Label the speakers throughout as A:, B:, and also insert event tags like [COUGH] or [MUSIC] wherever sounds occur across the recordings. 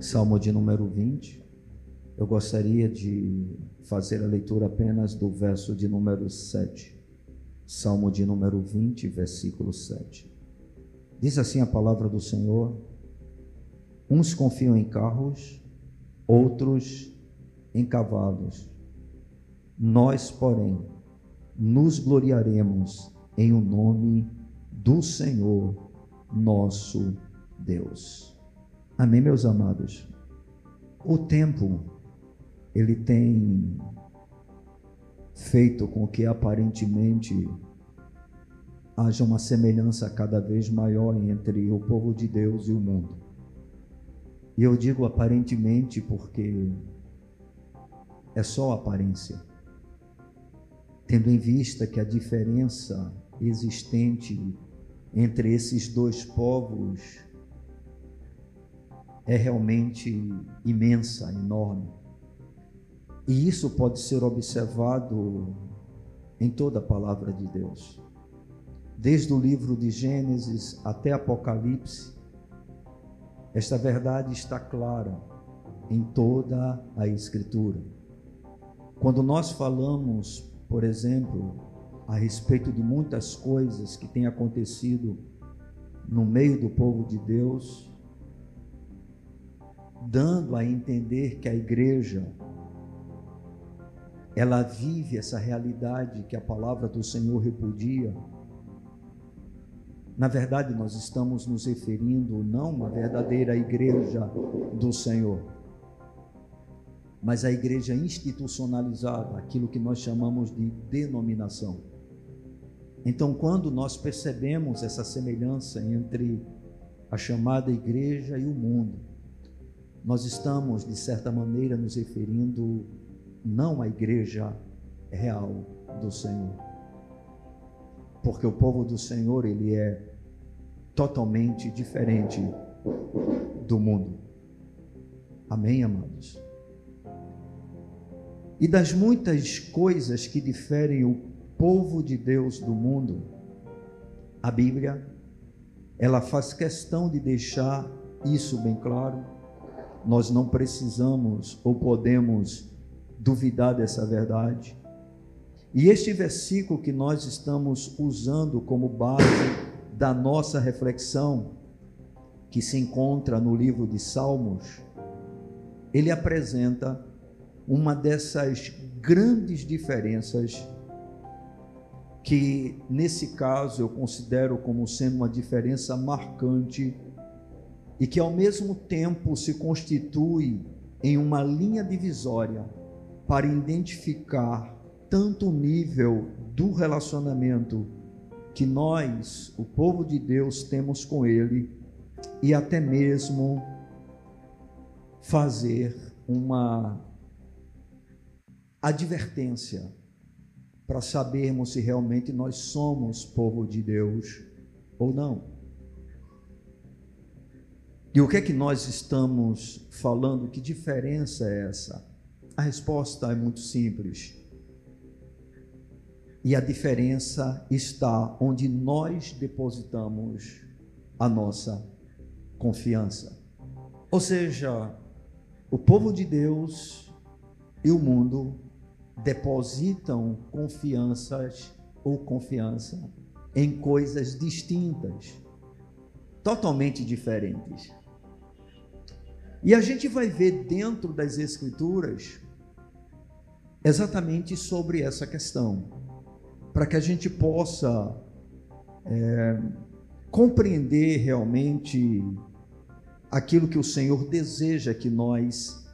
A: Salmo de número 20. Eu gostaria de fazer a leitura apenas do verso de número 7. Salmo de número 20, versículo 7. Diz assim a palavra do Senhor: Uns confiam em carros, outros em cavalos. Nós, porém, nos gloriaremos em o nome do Senhor, nosso Deus. Amém, meus amados. O tempo ele tem feito com que aparentemente haja uma semelhança cada vez maior entre o povo de Deus e o mundo. E eu digo aparentemente porque é só aparência. Tendo em vista que a diferença existente entre esses dois povos é realmente imensa, enorme. E isso pode ser observado em toda a palavra de Deus. Desde o livro de Gênesis até Apocalipse, esta verdade está clara em toda a Escritura. Quando nós falamos, por exemplo, a respeito de muitas coisas que têm acontecido no meio do povo de Deus, dando a entender que a igreja ela vive essa realidade que a palavra do Senhor repudia. Na verdade, nós estamos nos referindo não uma verdadeira igreja do Senhor, mas a igreja institucionalizada, aquilo que nós chamamos de denominação. Então, quando nós percebemos essa semelhança entre a chamada igreja e o mundo, nós estamos, de certa maneira, nos referindo não à igreja real do Senhor. Porque o povo do Senhor, ele é totalmente diferente do mundo. Amém, amados? E das muitas coisas que diferem o povo de Deus do mundo, a Bíblia, ela faz questão de deixar isso bem claro. Nós não precisamos ou podemos duvidar dessa verdade. E este versículo que nós estamos usando como base da nossa reflexão, que se encontra no livro de Salmos, ele apresenta uma dessas grandes diferenças que nesse caso eu considero como sendo uma diferença marcante e que ao mesmo tempo se constitui em uma linha divisória para identificar tanto o nível do relacionamento que nós, o povo de Deus, temos com Ele e até mesmo fazer uma advertência para sabermos se realmente nós somos povo de Deus ou não. E o que é que nós estamos falando? Que diferença é essa? A resposta é muito simples. E a diferença está onde nós depositamos a nossa confiança. Ou seja, o povo de Deus e o mundo depositam confianças ou confiança em coisas distintas, totalmente diferentes. E a gente vai ver dentro das Escrituras exatamente sobre essa questão, para que a gente possa é, compreender realmente aquilo que o Senhor deseja que nós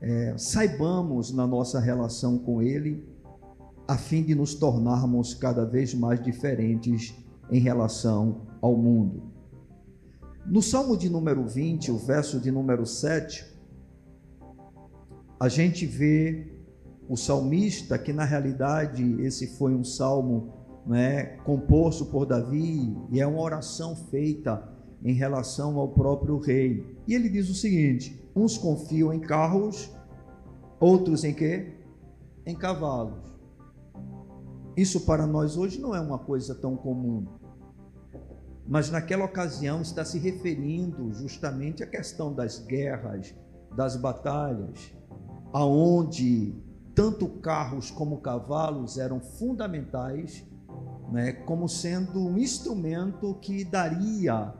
A: é, saibamos na nossa relação com Ele, a fim de nos tornarmos cada vez mais diferentes em relação ao mundo. No Salmo de número 20, o verso de número 7, a gente vê o salmista, que na realidade esse foi um salmo né, composto por Davi, e é uma oração feita em relação ao próprio rei. E ele diz o seguinte: Uns confiam em carros, outros em quê? Em cavalos. Isso para nós hoje não é uma coisa tão comum. Mas naquela ocasião está se referindo justamente à questão das guerras, das batalhas, aonde tanto carros como cavalos eram fundamentais, né, como sendo um instrumento que daria,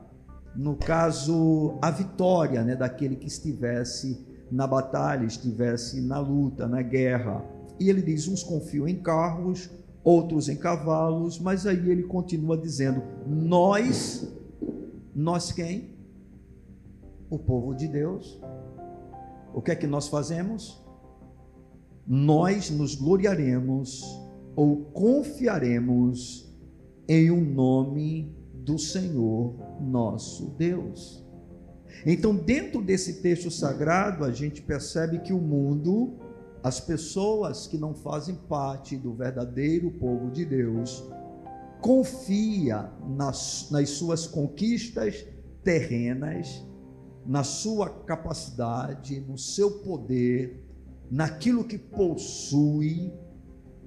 A: no caso, a vitória né, daquele que estivesse na batalha, estivesse na luta, na guerra. E ele diz: uns confiam em carros, outros em cavalos, mas aí ele continua dizendo: Nós, nós quem? O povo de Deus. O que é que nós fazemos? Nós nos gloriaremos ou confiaremos em um nome do Senhor nosso Deus. Então, dentro desse texto sagrado, a gente percebe que o mundo as pessoas que não fazem parte do verdadeiro povo de Deus confia nas, nas suas conquistas terrenas, na sua capacidade, no seu poder, naquilo que possui,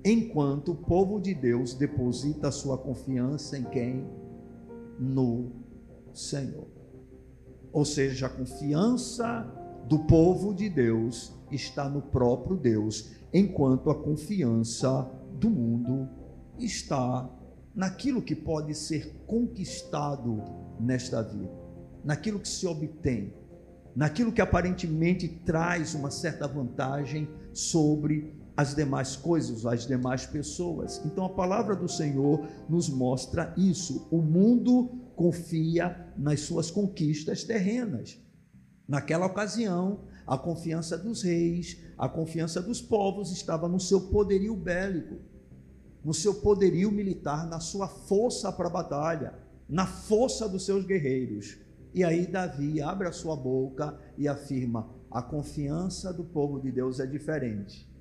A: enquanto o povo de Deus deposita a sua confiança em quem? No Senhor. Ou seja, a confiança do povo de Deus está no próprio Deus, enquanto a confiança do mundo está naquilo que pode ser conquistado nesta vida, naquilo que se obtém, naquilo que aparentemente traz uma certa vantagem sobre as demais coisas, as demais pessoas. Então a palavra do Senhor nos mostra isso. O mundo confia nas suas conquistas terrenas. Naquela ocasião, a confiança dos reis, a confiança dos povos estava no seu poderio bélico, no seu poderio militar, na sua força para a batalha, na força dos seus guerreiros. E aí Davi abre a sua boca e afirma: a confiança do povo de Deus é diferente.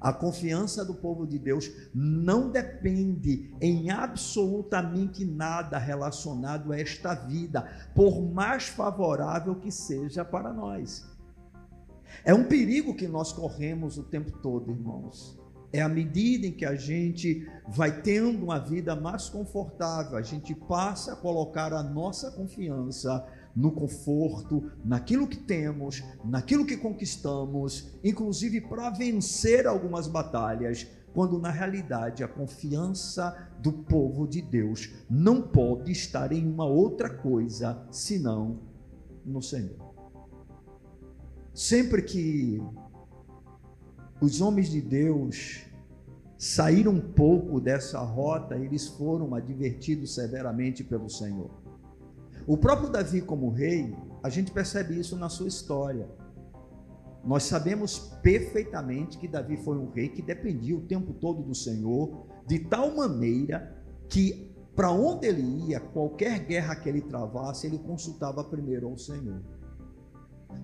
A: A confiança do povo de Deus não depende em absolutamente nada relacionado a esta vida, por mais favorável que seja para nós. É um perigo que nós corremos o tempo todo, irmãos. É à medida em que a gente vai tendo uma vida mais confortável, a gente passa a colocar a nossa confiança no conforto, naquilo que temos, naquilo que conquistamos, inclusive para vencer algumas batalhas, quando na realidade a confiança do povo de Deus não pode estar em uma outra coisa senão no Senhor. Sempre que os homens de Deus saíram um pouco dessa rota, eles foram advertidos severamente pelo Senhor. O próprio Davi, como rei, a gente percebe isso na sua história. Nós sabemos perfeitamente que Davi foi um rei que dependia o tempo todo do Senhor, de tal maneira que para onde ele ia, qualquer guerra que ele travasse, ele consultava primeiro ao Senhor.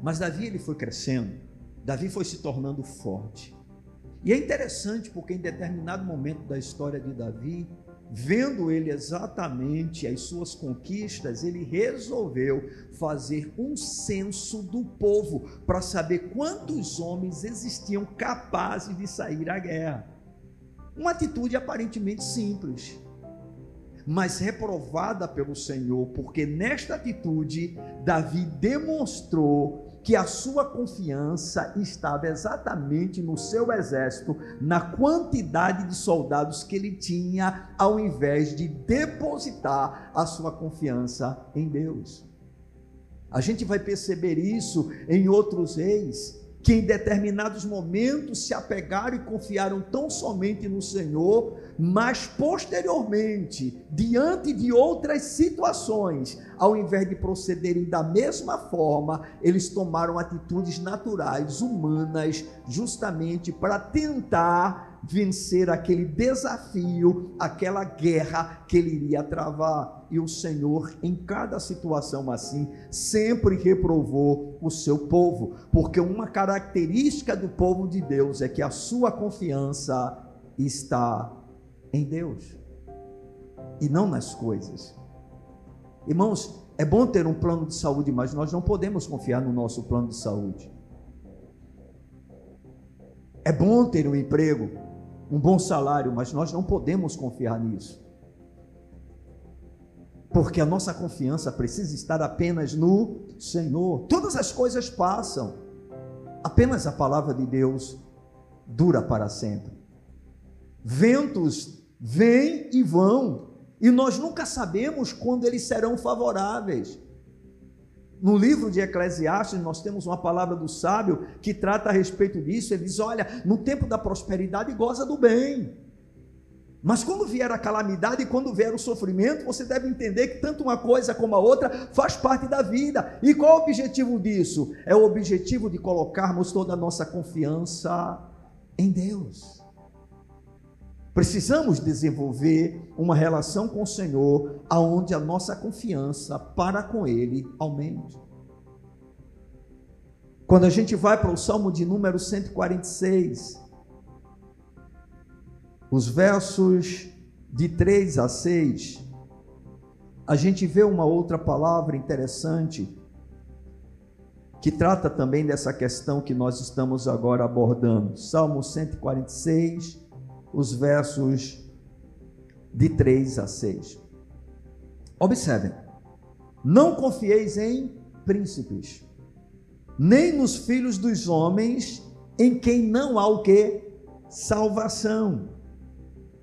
A: Mas Davi ele foi crescendo, Davi foi se tornando forte. E é interessante porque em determinado momento da história de Davi, vendo ele exatamente as suas conquistas, ele resolveu fazer um censo do povo para saber quantos homens existiam capazes de sair à guerra. Uma atitude aparentemente simples, mas reprovada pelo Senhor, porque nesta atitude Davi demonstrou que a sua confiança estava exatamente no seu exército, na quantidade de soldados que ele tinha, ao invés de depositar a sua confiança em Deus. A gente vai perceber isso em outros reis que em determinados momentos se apegaram e confiaram tão somente no Senhor, mas posteriormente, diante de outras situações, ao invés de procederem da mesma forma, eles tomaram atitudes naturais, humanas, justamente para tentar vencer aquele desafio, aquela guerra que ele iria travar. E o Senhor, em cada situação assim, sempre reprovou o seu povo, porque uma característica do povo de Deus é que a sua confiança está em Deus e não nas coisas. Irmãos, é bom ter um plano de saúde, mas nós não podemos confiar no nosso plano de saúde. É bom ter um emprego, um bom salário, mas nós não podemos confiar nisso. Porque a nossa confiança precisa estar apenas no Senhor. Todas as coisas passam. Apenas a palavra de Deus dura para sempre. Ventos vêm e vão, e nós nunca sabemos quando eles serão favoráveis. No livro de Eclesiastes, nós temos uma palavra do sábio que trata a respeito disso. Ele diz: Olha, no tempo da prosperidade, goza do bem. Mas quando vier a calamidade e quando vier o sofrimento, você deve entender que tanto uma coisa como a outra faz parte da vida. E qual é o objetivo disso? É o objetivo de colocarmos toda a nossa confiança em Deus. Precisamos desenvolver uma relação com o Senhor aonde a nossa confiança para com ele aumente. Quando a gente vai para o Salmo de número 146, os versos de 3 a 6, a gente vê uma outra palavra interessante que trata também dessa questão que nós estamos agora abordando. Salmo 146, os versos de 3 a 6. Observem: Não confieis em príncipes, nem nos filhos dos homens, em quem não há o que? Salvação.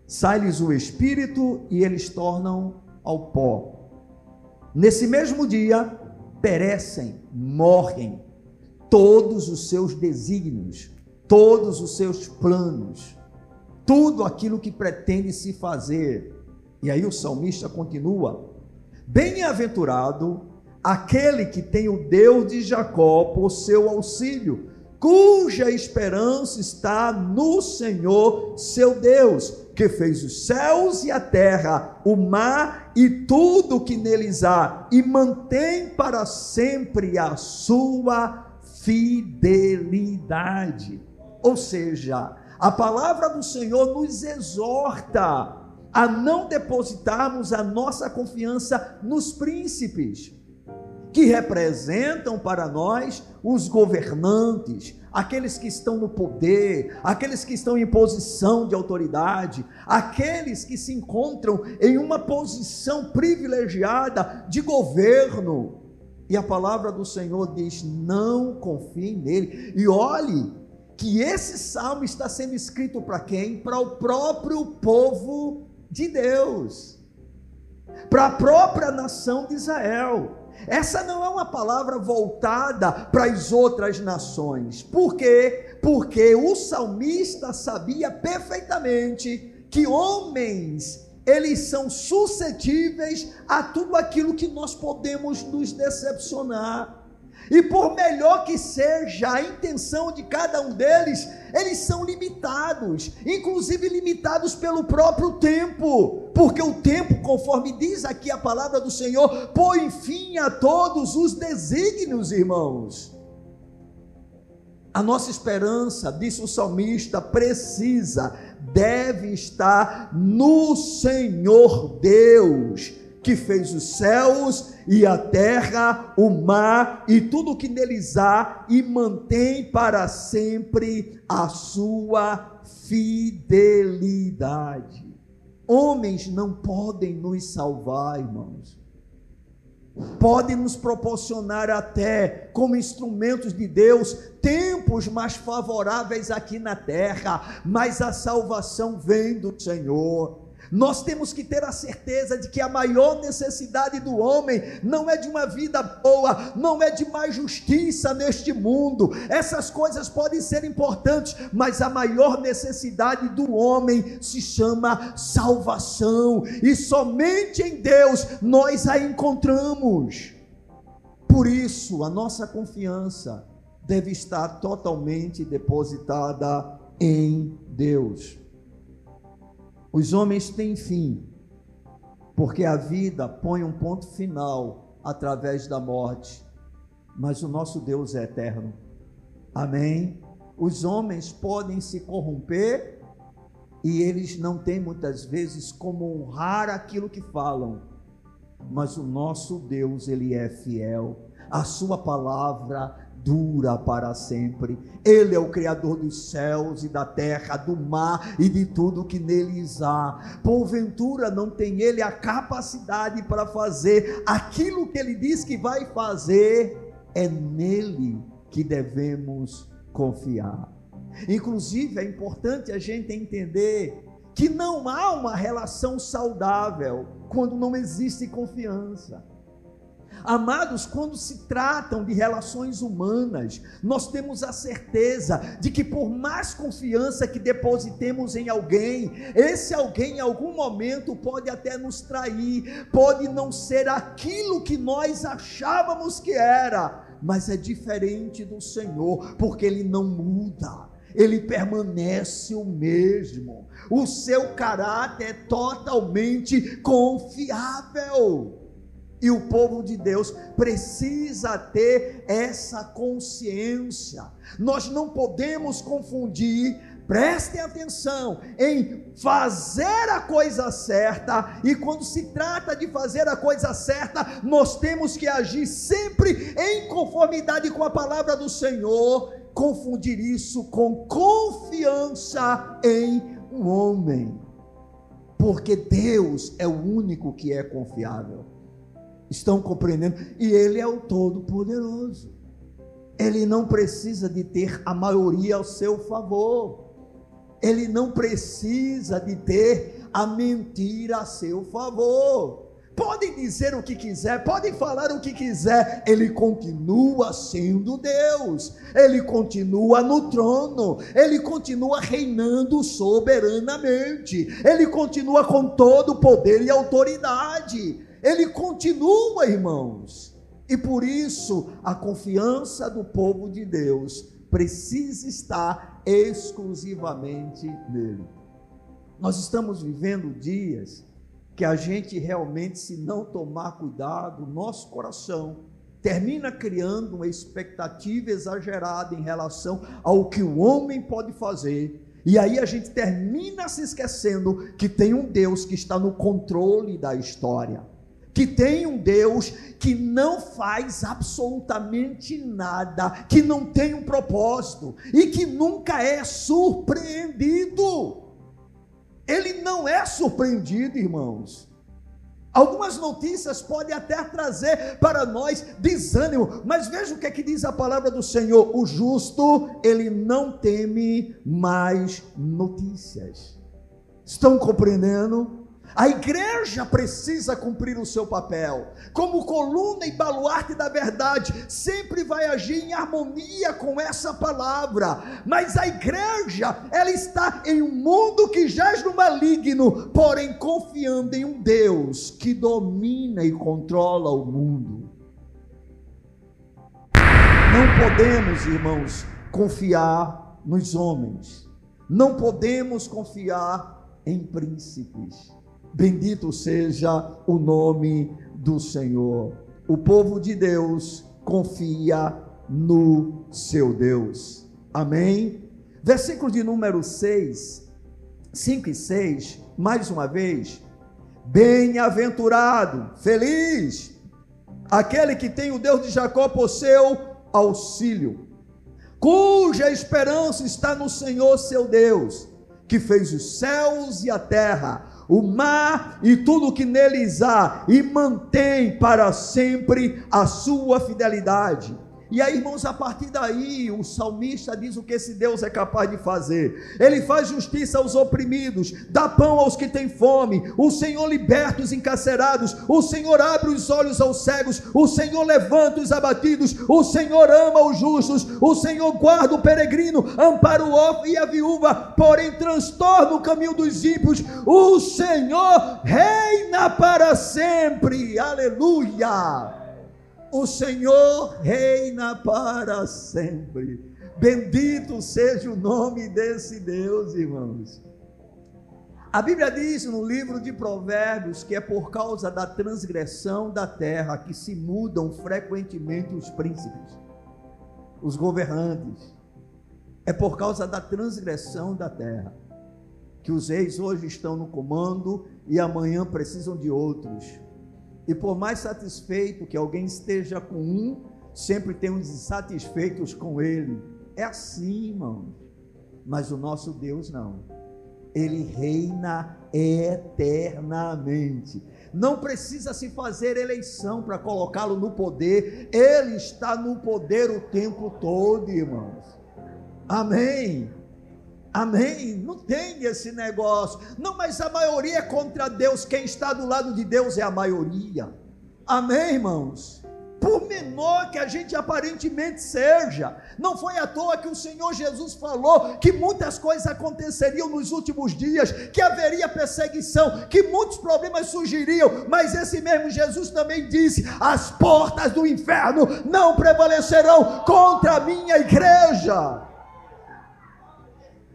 A: Sai-lhes o espírito e eles tornam ao pó. Nesse mesmo dia, perecem, morrem todos os seus desígnios, todos os seus planos tudo aquilo que pretende se fazer. E aí o salmista continua: Bem-aventurado aquele que tem o Deus de Jacó por seu auxílio, cuja esperança está no Senhor, seu Deus, que fez os céus e a terra, o mar e tudo que neles há, e mantém para sempre a sua fidelidade. Ou seja, a palavra do Senhor nos exorta a não depositarmos a nossa confiança nos príncipes, que representam para nós os governantes, aqueles que estão no poder, aqueles que estão em posição de autoridade, aqueles que se encontram em uma posição privilegiada de governo. E a palavra do Senhor diz: não confie nele. E olhe que esse salmo está sendo escrito para quem? Para o próprio povo de Deus, para a própria nação de Israel. Essa não é uma palavra voltada para as outras nações. Por quê? Porque o salmista sabia perfeitamente que homens eles são suscetíveis a tudo aquilo que nós podemos nos decepcionar. E por melhor que seja a intenção de cada um deles, eles são limitados, inclusive limitados pelo próprio tempo, porque o tempo, conforme diz aqui a palavra do Senhor, põe fim a todos os desígnios, irmãos. A nossa esperança, disse o salmista, precisa, deve estar no Senhor Deus que fez os céus e a terra, o mar e tudo o que neles há, e mantém para sempre a sua fidelidade. Homens não podem nos salvar, irmãos. Podem nos proporcionar até, como instrumentos de Deus, tempos mais favoráveis aqui na terra, mas a salvação vem do Senhor. Nós temos que ter a certeza de que a maior necessidade do homem não é de uma vida boa, não é de mais justiça neste mundo. Essas coisas podem ser importantes, mas a maior necessidade do homem se chama salvação, e somente em Deus nós a encontramos. Por isso, a nossa confiança deve estar totalmente depositada em Deus. Os homens têm fim, porque a vida põe um ponto final através da morte, mas o nosso Deus é eterno. Amém? Os homens podem se corromper e eles não têm muitas vezes como honrar aquilo que falam, mas o nosso Deus, ele é fiel. A sua palavra dura para sempre. Ele é o Criador dos céus e da terra, do mar e de tudo que neles há. Porventura não tem ele a capacidade para fazer aquilo que ele diz que vai fazer, é nele que devemos confiar. Inclusive, é importante a gente entender que não há uma relação saudável quando não existe confiança. Amados, quando se tratam de relações humanas, nós temos a certeza de que, por mais confiança que depositemos em alguém, esse alguém em algum momento pode até nos trair, pode não ser aquilo que nós achávamos que era, mas é diferente do Senhor, porque Ele não muda ele permanece o mesmo. O seu caráter é totalmente confiável. E o povo de Deus precisa ter essa consciência. Nós não podemos confundir, prestem atenção, em fazer a coisa certa, e quando se trata de fazer a coisa certa, nós temos que agir sempre em conformidade com a palavra do Senhor, confundir isso com confiança em um homem, porque Deus é o único que é confiável. Estão compreendendo? E Ele é o Todo-Poderoso. Ele não precisa de ter a maioria ao seu favor. Ele não precisa de ter a mentira a seu favor. Podem dizer o que quiser, podem falar o que quiser, ele continua sendo Deus, ele continua no trono, ele continua reinando soberanamente, ele continua com todo o poder e autoridade. Ele continua, irmãos. E por isso a confiança do povo de Deus precisa estar exclusivamente nele. Nós estamos vivendo dias que a gente realmente, se não tomar cuidado, nosso coração termina criando uma expectativa exagerada em relação ao que o homem pode fazer. E aí a gente termina se esquecendo que tem um Deus que está no controle da história que tem um Deus que não faz absolutamente nada, que não tem um propósito e que nunca é surpreendido. Ele não é surpreendido, irmãos. Algumas notícias podem até trazer para nós desânimo, mas veja o que é que diz a palavra do Senhor: o justo, ele não teme mais notícias. Estão compreendendo? A igreja precisa cumprir o seu papel, como coluna e baluarte da verdade, sempre vai agir em harmonia com essa palavra. Mas a igreja, ela está em um mundo que jaz no maligno, porém confiando em um Deus que domina e controla o mundo. Não podemos, irmãos, confiar nos homens. Não podemos confiar em príncipes Bendito seja o nome do Senhor. O povo de Deus confia no seu Deus. Amém? Versículo de número 6, 5 e 6, mais uma vez. Bem-aventurado, feliz, aquele que tem o Deus de Jacó por seu auxílio, cuja esperança está no Senhor seu Deus, que fez os céus e a terra o mar e tudo que neles há, e mantém para sempre a sua fidelidade. E aí, irmãos, a partir daí, o salmista diz o que esse Deus é capaz de fazer. Ele faz justiça aos oprimidos, dá pão aos que têm fome. O Senhor liberta os encarcerados. O Senhor abre os olhos aos cegos. O Senhor levanta os abatidos. O Senhor ama os justos. O Senhor guarda o peregrino, ampara o órfão e a viúva, porém transtorna o caminho dos ímpios. O Senhor reina para sempre. Aleluia o Senhor reina para sempre. Bendito seja o nome desse Deus, irmãos. A Bíblia diz no livro de Provérbios que é por causa da transgressão da terra que se mudam frequentemente os príncipes, os governantes. É por causa da transgressão da terra que os reis hoje estão no comando e amanhã precisam de outros. E por mais satisfeito que alguém esteja com um, sempre tem uns insatisfeitos com Ele. É assim, irmão. Mas o nosso Deus não. Ele reina eternamente. Não precisa se fazer eleição para colocá-lo no poder. Ele está no poder o tempo todo, irmãos. Amém. Amém? Não tem esse negócio. Não, mas a maioria é contra Deus. Quem está do lado de Deus é a maioria. Amém, irmãos? Por menor que a gente aparentemente seja, não foi à toa que o Senhor Jesus falou que muitas coisas aconteceriam nos últimos dias, que haveria perseguição, que muitos problemas surgiriam, mas esse mesmo Jesus também disse: as portas do inferno não prevalecerão contra a minha igreja.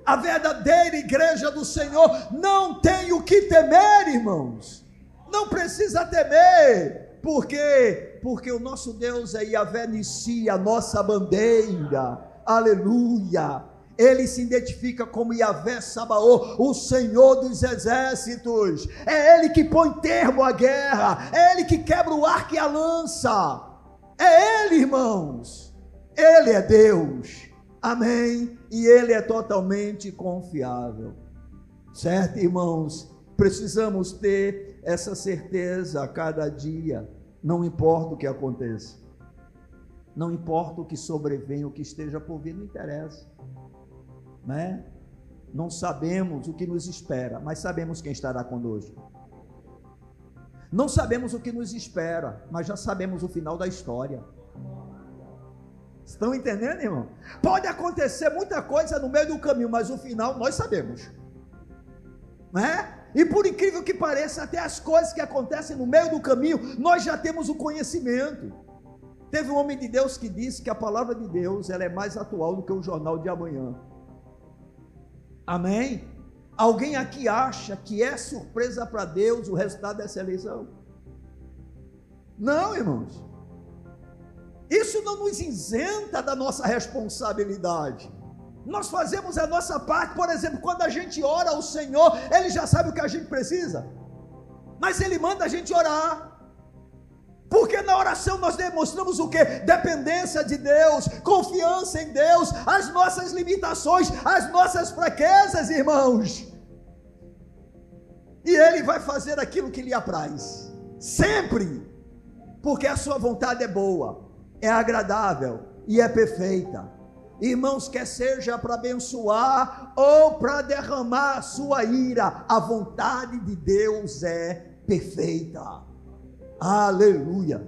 A: A verdadeira igreja do Senhor não tem o que temer, irmãos. Não precisa temer. Por quê? Porque o nosso Deus é Yahvé Nissi, a nossa bandeira. Aleluia. Ele se identifica como Yahvé Sabaô, o Senhor dos exércitos. É Ele que põe termo à guerra. É Ele que quebra o arco e a lança. É Ele, irmãos. Ele é Deus. Amém? E ele é totalmente confiável. Certo, irmãos? Precisamos ter essa certeza a cada dia, não importa o que aconteça. Não importa o que sobrevenha, o que esteja por vir, não interessa. Né? Não sabemos o que nos espera, mas sabemos quem estará conosco. Não sabemos o que nos espera, mas já sabemos o final da história. Estão entendendo, irmão? Pode acontecer muita coisa no meio do caminho, mas o final nós sabemos. Né? E por incrível que pareça, até as coisas que acontecem no meio do caminho, nós já temos o conhecimento. Teve um homem de Deus que disse que a palavra de Deus ela é mais atual do que o jornal de amanhã. Amém? Alguém aqui acha que é surpresa para Deus o resultado dessa eleição? Não, irmãos. Isso não nos isenta da nossa responsabilidade. Nós fazemos a nossa parte, por exemplo, quando a gente ora ao Senhor, Ele já sabe o que a gente precisa, mas Ele manda a gente orar. Porque na oração nós demonstramos o que? Dependência de Deus, confiança em Deus, as nossas limitações, as nossas fraquezas, irmãos. E Ele vai fazer aquilo que lhe apraz, sempre, porque a sua vontade é boa é agradável e é perfeita. Irmãos, quer seja para abençoar ou para derramar a sua ira, a vontade de Deus é perfeita. Aleluia.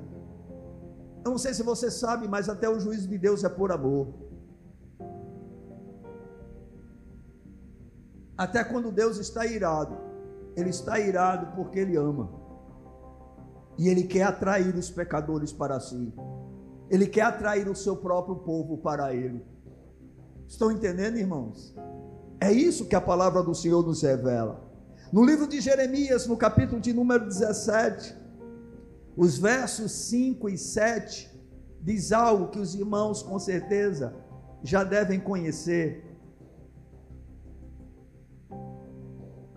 A: Eu não sei se você sabe, mas até o juízo de Deus é por amor. Até quando Deus está irado, Ele está irado porque Ele ama. E Ele quer atrair os pecadores para si. Ele quer atrair o seu próprio povo para ele. Estão entendendo, irmãos? É isso que a palavra do Senhor nos revela. No livro de Jeremias, no capítulo de número 17, os versos 5 e 7, diz algo que os irmãos com certeza já devem conhecer.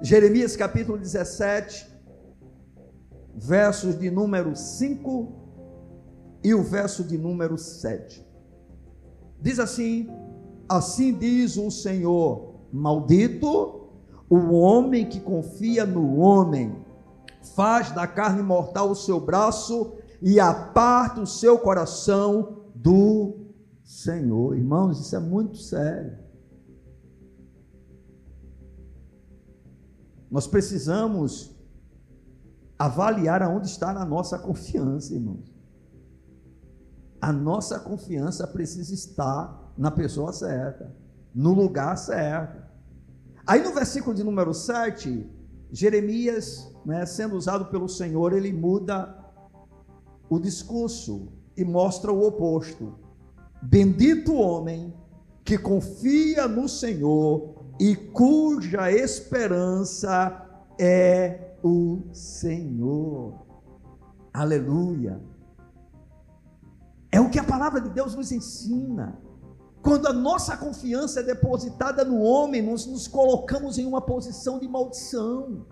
A: Jeremias capítulo 17, versos de número 5 e o verso de número 7. Diz assim: Assim diz o Senhor: Maldito o homem que confia no homem, faz da carne mortal o seu braço e aparta o seu coração do Senhor. Irmãos, isso é muito sério. Nós precisamos avaliar aonde está a nossa confiança, irmãos a nossa confiança precisa estar na pessoa certa, no lugar certo. Aí no versículo de número 7, Jeremias, né, sendo usado pelo Senhor, ele muda o discurso e mostra o oposto. Bendito o homem que confia no Senhor e cuja esperança é o Senhor. Aleluia. É o que a palavra de Deus nos ensina. Quando a nossa confiança é depositada no homem, nós nos colocamos em uma posição de maldição.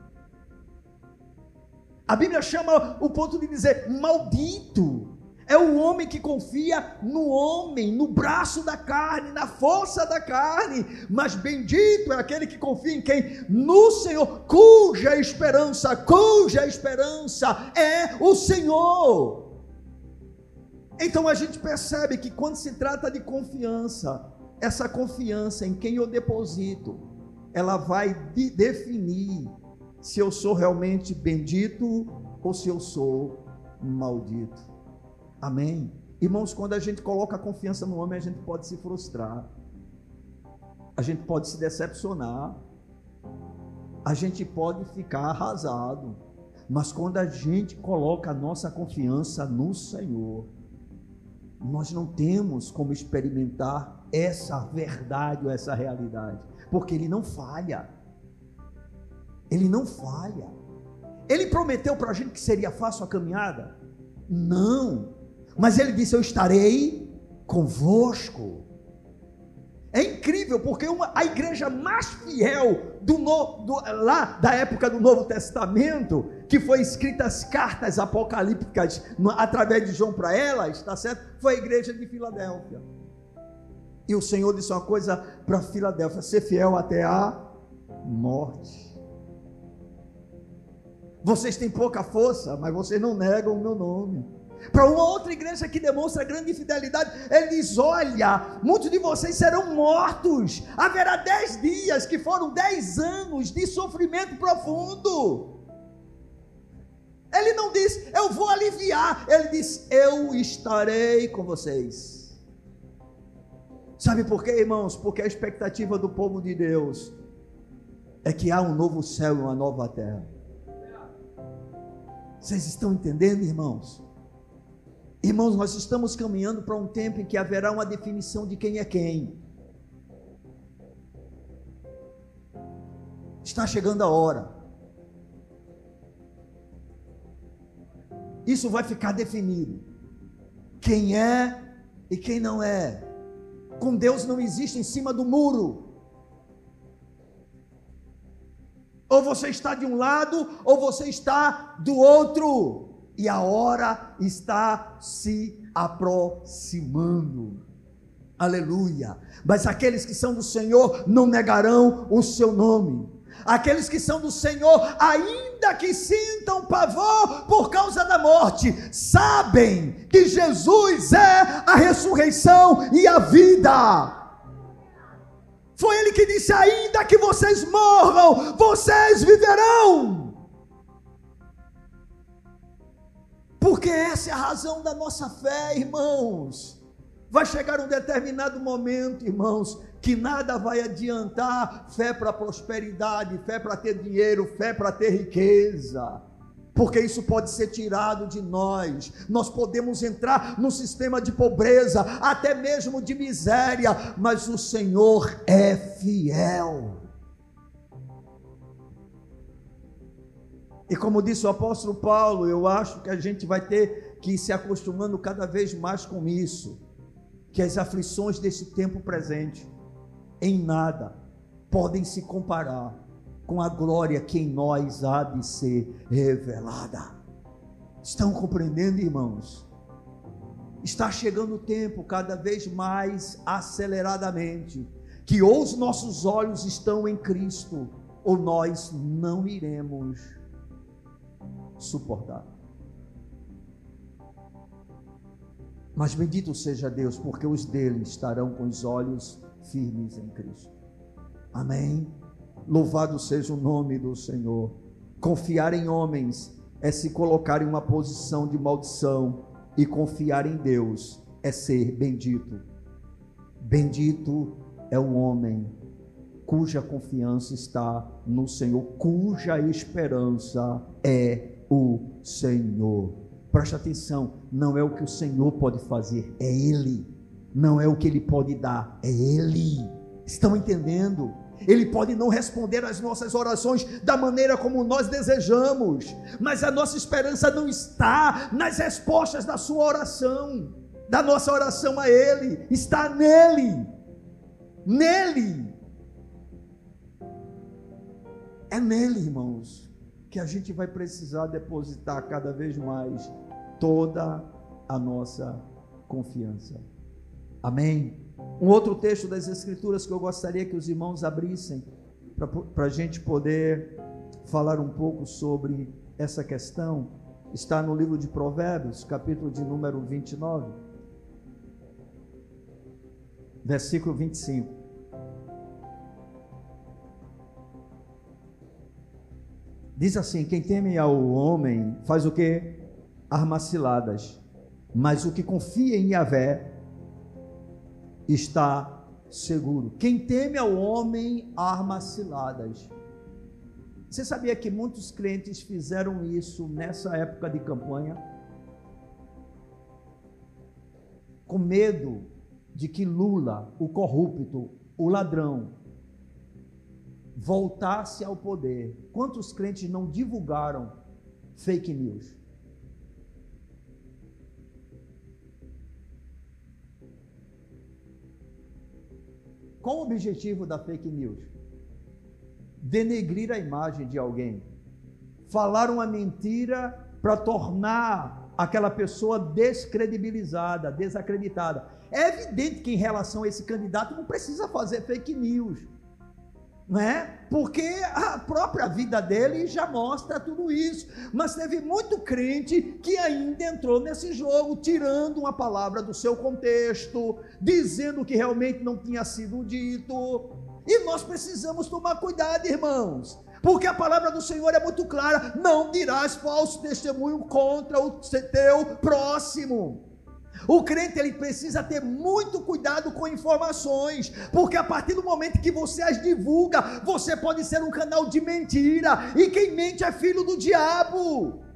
A: A Bíblia chama o ponto de dizer maldito. É o homem que confia no homem, no braço da carne, na força da carne. Mas bendito é aquele que confia em quem? No Senhor, cuja esperança, cuja esperança é o Senhor. Então a gente percebe que quando se trata de confiança, essa confiança em quem eu deposito, ela vai de definir se eu sou realmente bendito ou se eu sou maldito. Amém? Irmãos, quando a gente coloca a confiança no homem, a gente pode se frustrar, a gente pode se decepcionar, a gente pode ficar arrasado, mas quando a gente coloca a nossa confiança no Senhor, nós não temos como experimentar essa verdade ou essa realidade, porque Ele não falha, Ele não falha. Ele prometeu para a gente que seria fácil a caminhada? Não. Mas ele disse: Eu estarei convosco. É incrível, porque uma, a igreja mais fiel do, no, do, lá da época do Novo Testamento, que foi escrita as cartas apocalípticas no, através de João para elas, está certo? Foi a igreja de Filadélfia. E o Senhor disse uma coisa para Filadélfia: ser fiel até a morte. Vocês têm pouca força, mas vocês não negam o meu nome. Para uma outra igreja que demonstra grande fidelidade, ele diz: Olha, muitos de vocês serão mortos. Haverá dez dias, que foram dez anos de sofrimento profundo. Ele não diz, eu vou aliviar. Ele diz, eu estarei com vocês. Sabe por quê, irmãos? Porque a expectativa do povo de Deus é que há um novo céu e uma nova terra. Vocês estão entendendo, irmãos? Irmãos, nós estamos caminhando para um tempo em que haverá uma definição de quem é quem. Está chegando a hora. Isso vai ficar definido. Quem é e quem não é. Com Deus não existe em cima do muro. Ou você está de um lado, ou você está do outro e a hora está se aproximando. Aleluia. Mas aqueles que são do Senhor não negarão o seu nome. Aqueles que são do Senhor, ainda que sintam pavor por causa da morte, sabem que Jesus é a ressurreição e a vida. Foi Ele que disse: ainda que vocês morram, vocês viverão. Porque essa é a razão da nossa fé, irmãos. Vai chegar um determinado momento, irmãos, que nada vai adiantar fé para prosperidade, fé para ter dinheiro, fé para ter riqueza. Porque isso pode ser tirado de nós. Nós podemos entrar no sistema de pobreza, até mesmo de miséria, mas o Senhor é fiel. E como disse o apóstolo Paulo, eu acho que a gente vai ter que ir se acostumando cada vez mais com isso, que as aflições desse tempo presente em nada podem se comparar com a glória que em nós há de ser revelada. Estão compreendendo, irmãos? Está chegando o tempo cada vez mais aceleradamente que ou os nossos olhos estão em Cristo ou nós não iremos suportar. Mas bendito seja Deus, porque os dele estarão com os olhos firmes em Cristo. Amém. Louvado seja o nome do Senhor. Confiar em homens é se colocar em uma posição de maldição, e confiar em Deus é ser bendito. Bendito é o homem cuja confiança está no Senhor, cuja esperança é o Senhor. Preste atenção, não é o que o Senhor pode fazer, é Ele. Não é o que Ele pode dar, é Ele. Estão entendendo? Ele pode não responder às nossas orações da maneira como nós desejamos, mas a nossa esperança não está nas respostas da sua oração, da nossa oração a Ele, está nele. Nele. É nele, irmãos que a gente vai precisar depositar cada vez mais toda a nossa confiança. Amém? Um outro texto das Escrituras que eu gostaria que os irmãos abrissem para a gente poder falar um pouco sobre essa questão está no livro de Provérbios, capítulo de número 29, versículo 25. Diz assim: Quem teme ao homem faz o que? Armaciladas. Mas o que confia em Yahvé está seguro. Quem teme ao homem arma ciladas. Você sabia que muitos crentes fizeram isso nessa época de campanha? Com medo de que Lula, o corrupto, o ladrão, voltasse ao poder. Quantos crentes não divulgaram fake news? Qual o objetivo da fake news? Denegrir a imagem de alguém. Falar uma mentira para tornar aquela pessoa descredibilizada, desacreditada. É evidente que em relação a esse candidato não precisa fazer fake news não é? Porque a própria vida dele já mostra tudo isso. Mas teve muito crente que ainda entrou nesse jogo, tirando uma palavra do seu contexto, dizendo que realmente não tinha sido dito. E nós precisamos tomar cuidado, irmãos. Porque a palavra do Senhor é muito clara: não dirás falso testemunho contra o teu próximo. O crente ele precisa ter muito cuidado com informações, porque a partir do momento que você as divulga, você pode ser um canal de mentira, e quem mente é filho do diabo.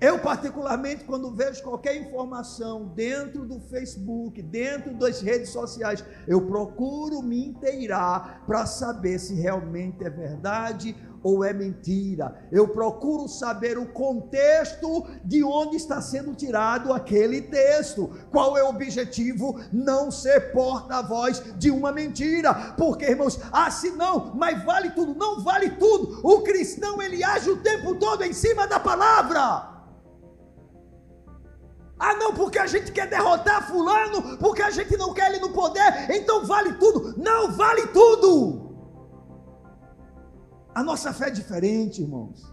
A: Eu, particularmente, quando vejo qualquer informação dentro do Facebook, dentro das redes sociais, eu procuro me inteirar para saber se realmente é verdade ou é mentira. Eu procuro saber o contexto de onde está sendo tirado aquele texto. Qual é o objetivo? Não ser porta-voz de uma mentira. Porque, irmãos, ah, se não, mas vale tudo. Não vale tudo. O cristão, ele age o tempo todo em cima da palavra. Ah, não, porque a gente quer derrotar Fulano, porque a gente não quer ele no poder, então vale tudo. Não vale tudo. A nossa fé é diferente, irmãos.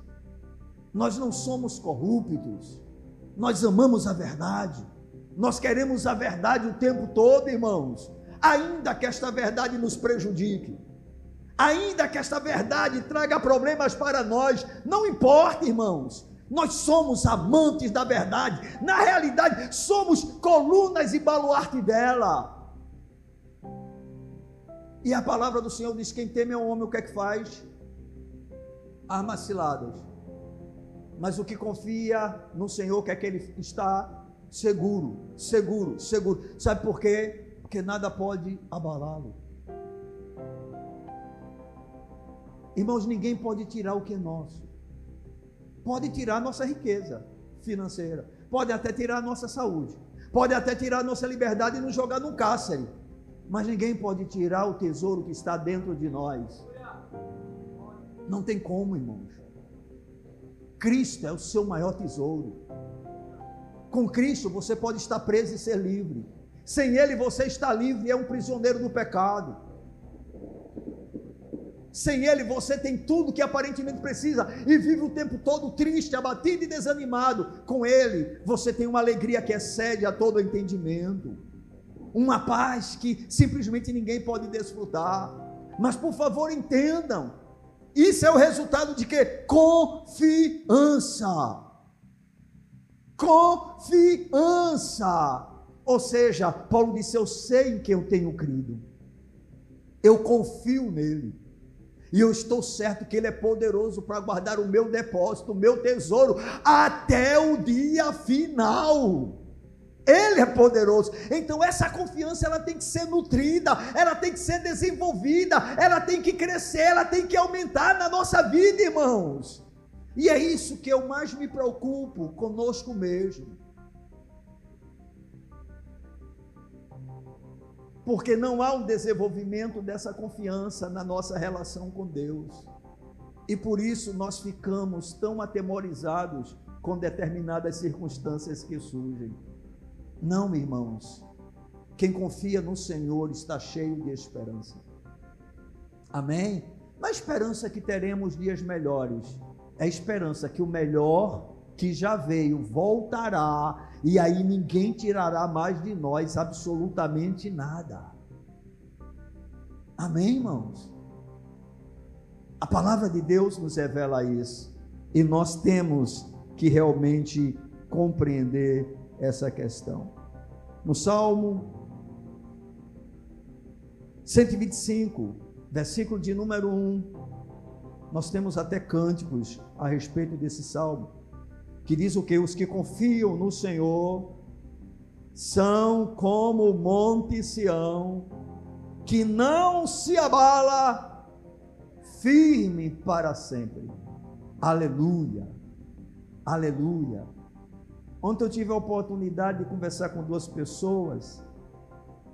A: Nós não somos corruptos. Nós amamos a verdade. Nós queremos a verdade o tempo todo, irmãos. Ainda que esta verdade nos prejudique. Ainda que esta verdade traga problemas para nós, não importa, irmãos. Nós somos amantes da verdade. Na realidade, somos colunas e baluarte dela. E a palavra do Senhor diz: quem teme ao homem, o que é que faz? Armas ciladas. Mas o que confia no Senhor quer que ele está seguro, seguro, seguro. Sabe por quê? Porque nada pode abalá-lo. Irmãos, ninguém pode tirar o que é nosso. Pode tirar nossa riqueza financeira, pode até tirar nossa saúde, pode até tirar nossa liberdade e nos jogar num cárcere. Mas ninguém pode tirar o tesouro que está dentro de nós. Não tem como, irmãos. Cristo é o seu maior tesouro. Com Cristo você pode estar preso e ser livre. Sem Ele você está livre e é um prisioneiro do pecado. Sem Ele você tem tudo que aparentemente precisa e vive o tempo todo triste, abatido e desanimado. Com Ele você tem uma alegria que excede a todo entendimento, uma paz que simplesmente ninguém pode desfrutar. Mas por favor entendam, isso é o resultado de que? Confiança. Confiança. Ou seja, Paulo disse: Eu sei em que eu tenho crido, eu confio nele, e eu estou certo que ele é poderoso para guardar o meu depósito, o meu tesouro, até o dia final. Ele é poderoso. Então essa confiança ela tem que ser nutrida, ela tem que ser desenvolvida, ela tem que crescer, ela tem que aumentar na nossa vida, irmãos. E é isso que eu mais me preocupo conosco mesmo. Porque não há um desenvolvimento dessa confiança na nossa relação com Deus. E por isso nós ficamos tão atemorizados com determinadas circunstâncias que surgem. Não, irmãos. Quem confia no Senhor está cheio de esperança. Amém? É esperança que teremos dias melhores. É esperança que o melhor que já veio voltará e aí ninguém tirará mais de nós absolutamente nada. Amém, irmãos? A palavra de Deus nos revela isso e nós temos que realmente compreender essa questão. No Salmo 125, versículo de número 1, nós temos até cânticos a respeito desse salmo, que diz o que? Os que confiam no Senhor são como o monte Sião, que não se abala, firme para sempre. Aleluia, aleluia. Ontem eu tive a oportunidade de conversar com duas pessoas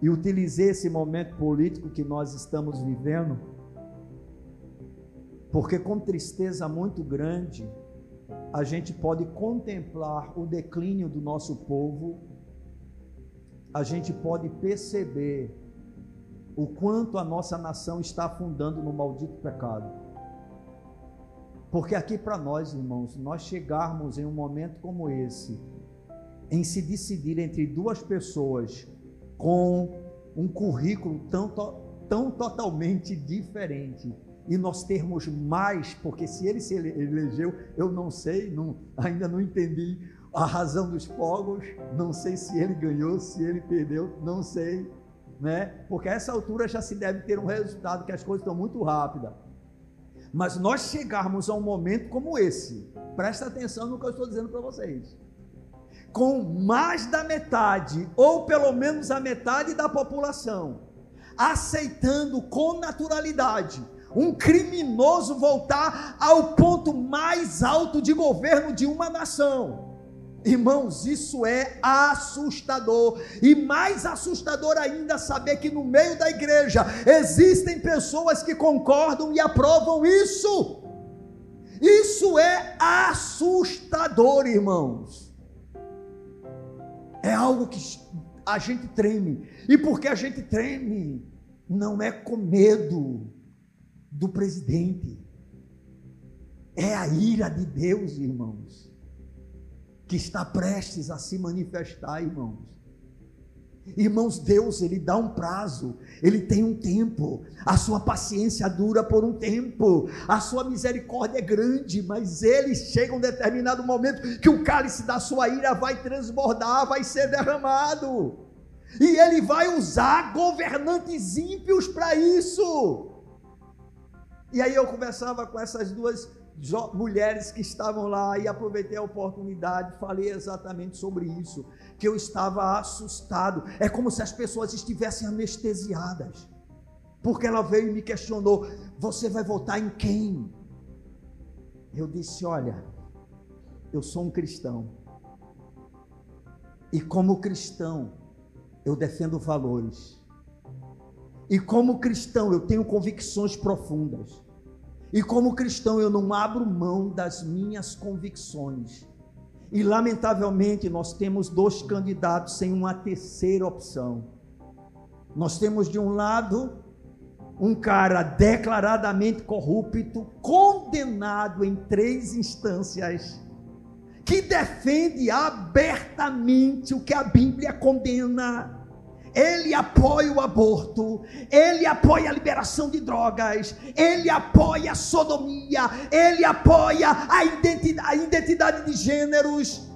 A: e utilizei esse momento político que nós estamos vivendo, porque com tristeza muito grande, a gente pode contemplar o declínio do nosso povo, a gente pode perceber o quanto a nossa nação está afundando no maldito pecado. Porque aqui para nós, irmãos, nós chegarmos em um momento como esse, em se decidir entre duas pessoas com um currículo tão, tão totalmente diferente. E nós termos mais, porque se ele se elegeu, eu não sei, não, ainda não entendi a razão dos fogos, não sei se ele ganhou, se ele perdeu, não sei, né? Porque a essa altura já se deve ter um resultado que as coisas estão muito rápidas. Mas nós chegarmos a um momento como esse, presta atenção no que eu estou dizendo para vocês com mais da metade, ou pelo menos a metade da população, aceitando com naturalidade um criminoso voltar ao ponto mais alto de governo de uma nação. Irmãos, isso é assustador. E mais assustador ainda saber que no meio da igreja existem pessoas que concordam e aprovam isso. Isso é assustador, irmãos é algo que a gente treme. E porque a gente treme, não é com medo do presidente, é a ira de Deus, irmãos, que está prestes a se manifestar, irmãos. Irmãos, Deus, Ele dá um prazo, Ele tem um tempo, a sua paciência dura por um tempo, a sua misericórdia é grande, mas Ele chega um determinado momento que o cálice da sua ira vai transbordar, vai ser derramado, e Ele vai usar governantes ímpios para isso. E aí eu conversava com essas duas mulheres que estavam lá e aproveitei a oportunidade, falei exatamente sobre isso, que eu estava assustado. É como se as pessoas estivessem anestesiadas. Porque ela veio e me questionou: "Você vai votar em quem?" Eu disse: "Olha, eu sou um cristão. E como cristão, eu defendo valores. E como cristão, eu tenho convicções profundas. E como cristão, eu não abro mão das minhas convicções. E lamentavelmente nós temos dois candidatos sem uma terceira opção. Nós temos de um lado um cara declaradamente corrupto, condenado em três instâncias, que defende abertamente o que a Bíblia condena ele apoia o aborto, ele apoia a liberação de drogas, ele apoia a sodomia, ele apoia a identidade, a identidade de gêneros.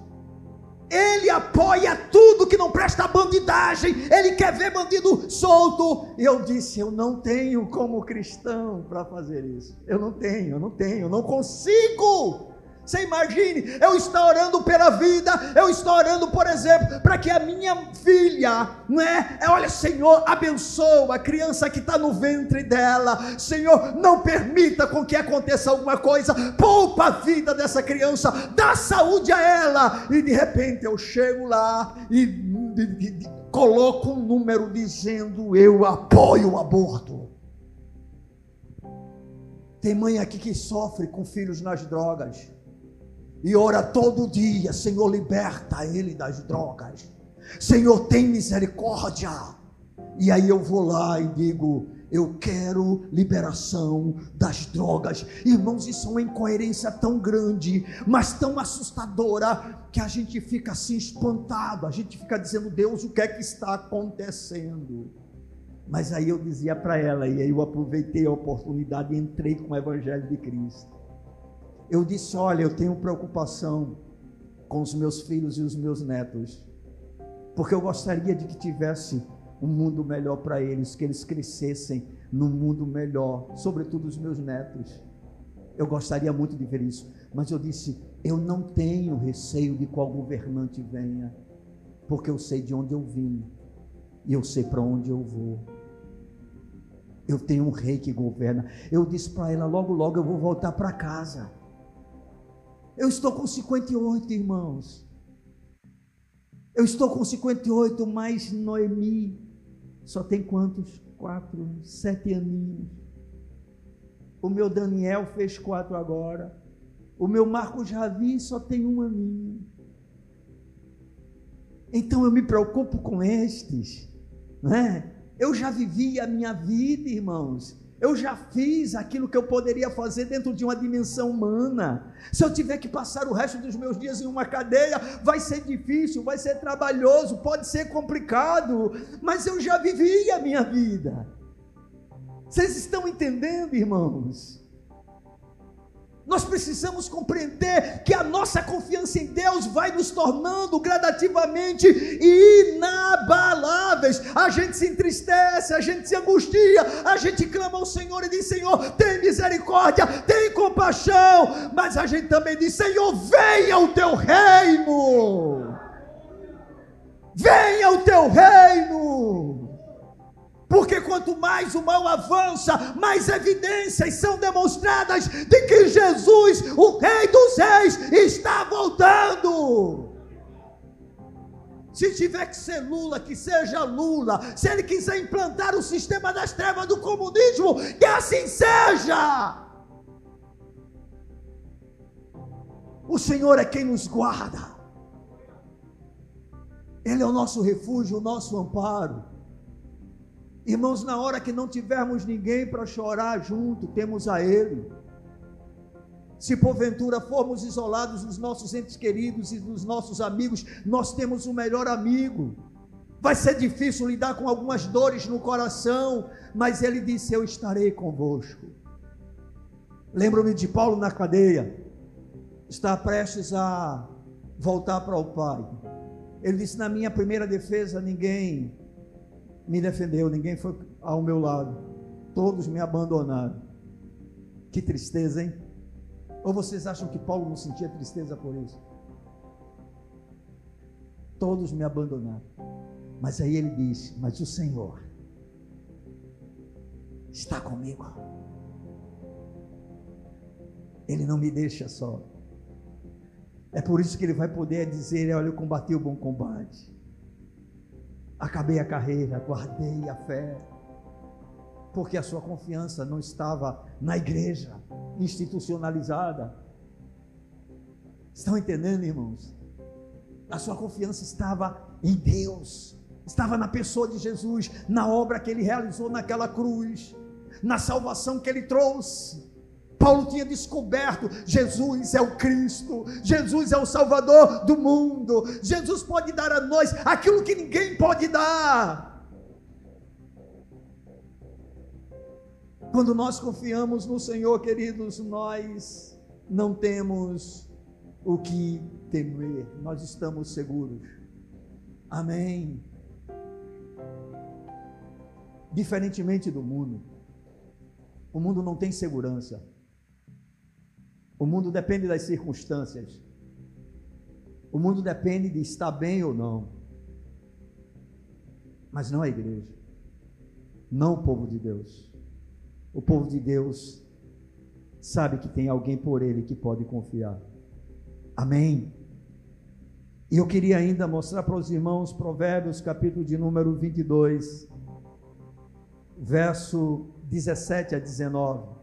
A: Ele apoia tudo que não presta bandidagem. Ele quer ver bandido solto. Eu disse: Eu não tenho como cristão para fazer isso. Eu não tenho, eu não tenho, eu não consigo. Você imagine, eu estou orando pela vida, eu estou orando, por exemplo, para que a minha filha, não é? Olha, Senhor, abençoa a criança que está no ventre dela, Senhor, não permita com que aconteça alguma coisa, poupa a vida dessa criança, dá saúde a ela, e de repente eu chego lá e, e, e coloco um número dizendo: Eu apoio o aborto. Tem mãe aqui que sofre com filhos nas drogas e ora todo dia: Senhor, liberta ele das drogas. Senhor, tem misericórdia. E aí eu vou lá e digo: eu quero liberação das drogas. Irmãos, isso é uma incoerência tão grande, mas tão assustadora, que a gente fica assim espantado, a gente fica dizendo: Deus, o que é que está acontecendo? Mas aí eu dizia para ela, e aí eu aproveitei a oportunidade e entrei com o Evangelho de Cristo. Eu disse: Olha, eu tenho preocupação com os meus filhos e os meus netos, porque eu gostaria de que tivesse um mundo melhor para eles, que eles crescessem num mundo melhor, sobretudo os meus netos. Eu gostaria muito de ver isso, mas eu disse: eu não tenho receio de qual governante venha, porque eu sei de onde eu vim e eu sei para onde eu vou. Eu tenho um rei que governa. Eu disse para ela: logo, logo eu vou voltar para casa. Eu estou com 58 irmãos. Eu estou com 58, mais Noemi só tem quantos? Quatro, sete aninhos. O meu Daniel fez quatro agora. O meu Marcos Javi só tem um aninho. Então eu me preocupo com estes, né? Eu já vivi a minha vida, irmãos. Eu já fiz aquilo que eu poderia fazer dentro de uma dimensão humana. Se eu tiver que passar o resto dos meus dias em uma cadeia, vai ser difícil, vai ser trabalhoso, pode ser complicado, mas eu já vivi a minha vida. Vocês estão entendendo, irmãos? Nós precisamos compreender que a nossa confiança em Deus vai nos tornando gradativamente inabaláveis. A gente se entristece, a gente se angustia, a gente clama ao Senhor e diz: Senhor, tem misericórdia, tem compaixão. Mas a gente também diz: Senhor, venha o teu reino. Venha o teu reino. Porque quanto mais o mal avança, mais evidências são demonstradas de que Jesus, o Rei dos Reis, está voltando. Se tiver que ser Lula, que seja Lula. Se ele quiser implantar o sistema das trevas do comunismo, que assim seja. O Senhor é quem nos guarda. Ele é o nosso refúgio, o nosso amparo. Irmãos, na hora que não tivermos ninguém para chorar junto, temos a Ele. Se porventura formos isolados dos nossos entes queridos e dos nossos amigos, nós temos o melhor amigo. Vai ser difícil lidar com algumas dores no coração, mas Ele disse: Eu estarei convosco. Lembro-me de Paulo na cadeia, está prestes a voltar para o Pai. Ele disse: Na minha primeira defesa, ninguém me defendeu, ninguém foi ao meu lado. Todos me abandonaram. Que tristeza, hein? Ou vocês acham que Paulo não sentia tristeza por isso? Todos me abandonaram. Mas aí ele diz: Mas o Senhor está comigo. Ele não me deixa só. É por isso que ele vai poder dizer: Olha, eu combati o bom combate acabei a carreira, guardei a fé, porque a sua confiança não estava na igreja institucionalizada. Estão entendendo, irmãos? A sua confiança estava em Deus, estava na pessoa de Jesus, na obra que ele realizou naquela cruz, na salvação que ele trouxe. Paulo tinha descoberto: Jesus é o Cristo, Jesus é o Salvador do mundo, Jesus pode dar a nós aquilo que ninguém pode dar. Quando nós confiamos no Senhor, queridos, nós não temos o que temer, nós estamos seguros. Amém. Diferentemente do mundo, o mundo não tem segurança. O mundo depende das circunstâncias. O mundo depende de estar bem ou não. Mas não a igreja. Não o povo de Deus. O povo de Deus sabe que tem alguém por ele que pode confiar. Amém. E eu queria ainda mostrar para os irmãos Provérbios, capítulo de número 22, verso 17 a 19.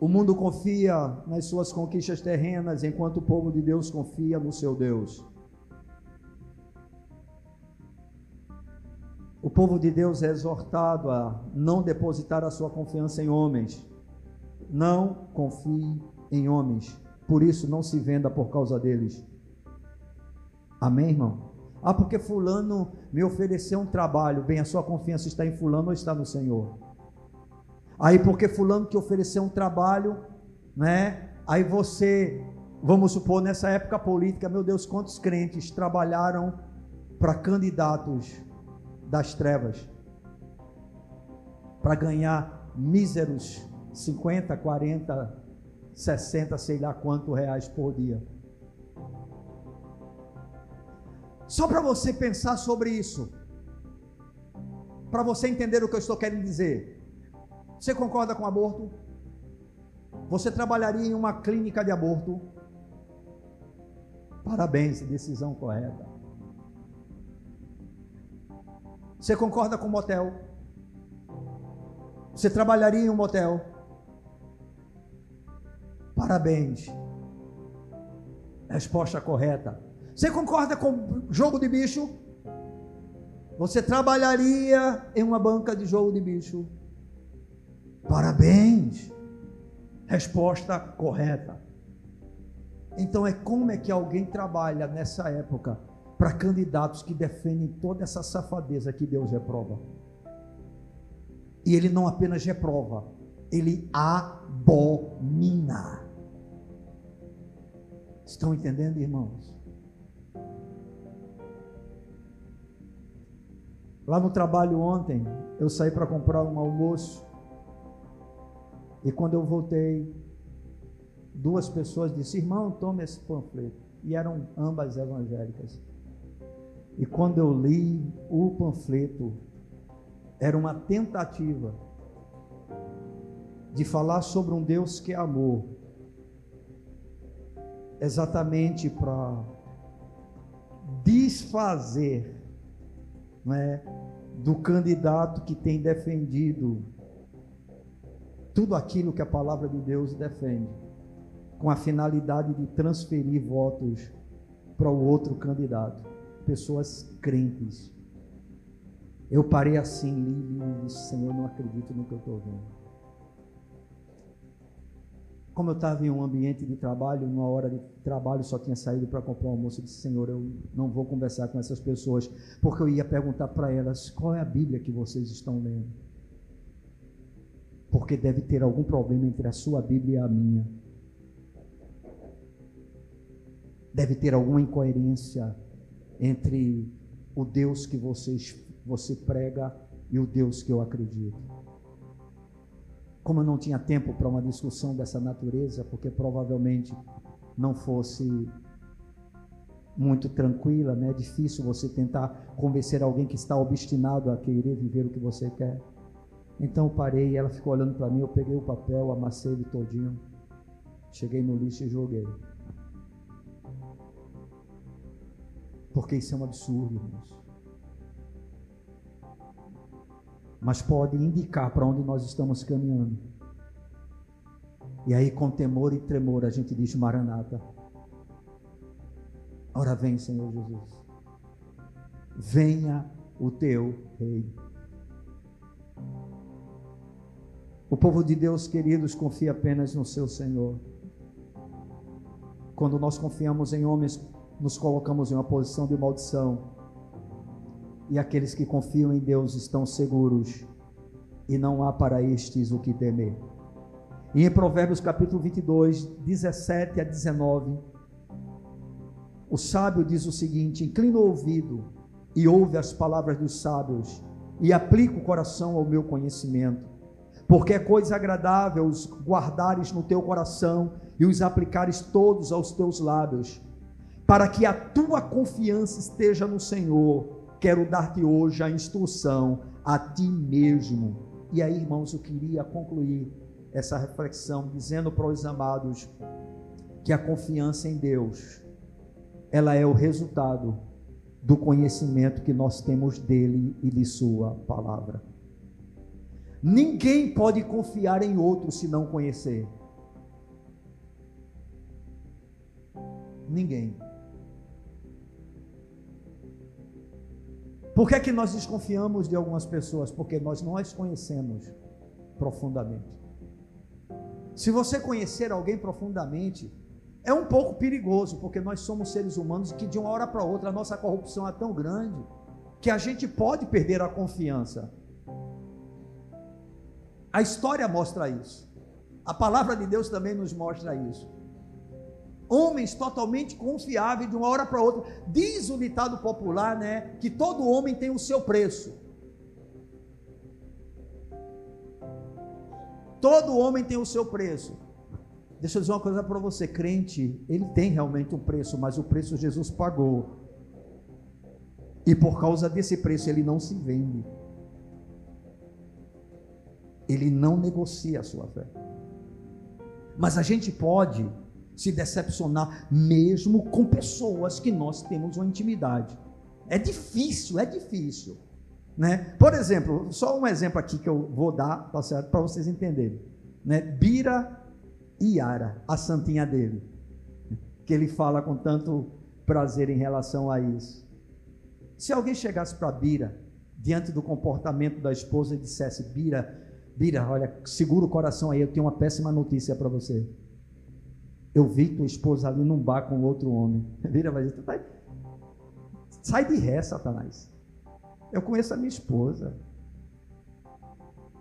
A: O mundo confia nas suas conquistas terrenas, enquanto o povo de Deus confia no seu Deus. O povo de Deus é exortado a não depositar a sua confiança em homens. Não confie em homens. Por isso, não se venda por causa deles. Amém, irmão? Ah, porque Fulano me ofereceu um trabalho. Bem, a sua confiança está em Fulano ou está no Senhor? Aí, porque Fulano te ofereceu um trabalho, né? Aí você, vamos supor, nessa época política, meu Deus, quantos crentes trabalharam para candidatos das trevas para ganhar míseros 50, 40, 60, sei lá quantos reais por dia. Só para você pensar sobre isso, para você entender o que eu estou querendo dizer. Você concorda com aborto? Você trabalharia em uma clínica de aborto? Parabéns, decisão correta. Você concorda com motel? Você trabalharia em um motel? Parabéns. Resposta correta. Você concorda com jogo de bicho? Você trabalharia em uma banca de jogo de bicho? Parabéns. Resposta correta. Então é como é que alguém trabalha nessa época para candidatos que defendem toda essa safadeza que Deus reprova. E ele não apenas reprova, ele abomina. Estão entendendo, irmãos? Lá no trabalho ontem, eu saí para comprar um almoço. E quando eu voltei, duas pessoas disseram: Irmão, tome esse panfleto. E eram ambas evangélicas. E quando eu li o panfleto, era uma tentativa de falar sobre um Deus que é amor, exatamente para desfazer não é, do candidato que tem defendido tudo aquilo que a palavra de Deus defende, com a finalidade de transferir votos para o outro candidato pessoas crentes. Eu parei assim, li, e disse, Senhor, não acredito no que eu estou vendo. Como eu estava em um ambiente de trabalho, numa hora de trabalho, só tinha saído para comprar um almoço, eu disse, Senhor, eu não vou conversar com essas pessoas, porque eu ia perguntar para elas, qual é a Bíblia que vocês estão lendo? Porque deve ter algum problema entre a sua Bíblia e a minha. Deve ter alguma incoerência entre o Deus que vocês, você prega e o Deus que eu acredito. Como eu não tinha tempo para uma discussão dessa natureza, porque provavelmente não fosse muito tranquila, né? É difícil você tentar convencer alguém que está obstinado a querer viver o que você quer. Então eu parei, ela ficou olhando para mim, eu peguei o papel, amassei ele todinho, cheguei no lixo e joguei. Porque isso é um absurdo, irmãos. Mas pode indicar para onde nós estamos caminhando. E aí, com temor e tremor, a gente diz: Maranata. Ora vem, Senhor Jesus. Venha o teu rei. O povo de Deus, queridos, confia apenas no seu Senhor. Quando nós confiamos em homens nos colocamos em uma posição de maldição. E aqueles que confiam em Deus estão seguros, e não há para estes o que temer. E em Provérbios capítulo 22, 17 a 19, o sábio diz o seguinte: Inclina o ouvido e ouve as palavras dos sábios, e aplica o coração ao meu conhecimento, porque é coisa agradável os guardares no teu coração e os aplicares todos aos teus lábios para que a tua confiança esteja no Senhor, quero dar-te hoje a instrução a ti mesmo. E aí, irmãos, eu queria concluir essa reflexão dizendo para os amados que a confiança em Deus, ela é o resultado do conhecimento que nós temos dele e de sua palavra. Ninguém pode confiar em outro se não conhecer. Ninguém. Por que é que nós desconfiamos de algumas pessoas? Porque nós não as conhecemos profundamente. Se você conhecer alguém profundamente, é um pouco perigoso, porque nós somos seres humanos que de uma hora para outra a nossa corrupção é tão grande que a gente pode perder a confiança. A história mostra isso. A palavra de Deus também nos mostra isso homens totalmente confiáveis de uma hora para outra. Diz o ditado popular, né, que todo homem tem o seu preço. Todo homem tem o seu preço. Deixa eu dizer uma coisa para você, crente, ele tem realmente um preço, mas o preço Jesus pagou. E por causa desse preço ele não se vende. Ele não negocia a sua fé. Mas a gente pode se decepcionar, mesmo com pessoas que nós temos uma intimidade. É difícil, é difícil. Né? Por exemplo, só um exemplo aqui que eu vou dar, tá certo? Para vocês entenderem. Né? Bira Yara, a santinha dele, que ele fala com tanto prazer em relação a isso. Se alguém chegasse para Bira, diante do comportamento da esposa, e dissesse: Bira, Bira, olha, segura o coração aí, eu tenho uma péssima notícia para você. Eu vi tua esposa ali num bar com outro homem. Vira, vai dizer, tá... sai de ré, Satanás. Eu conheço a minha esposa.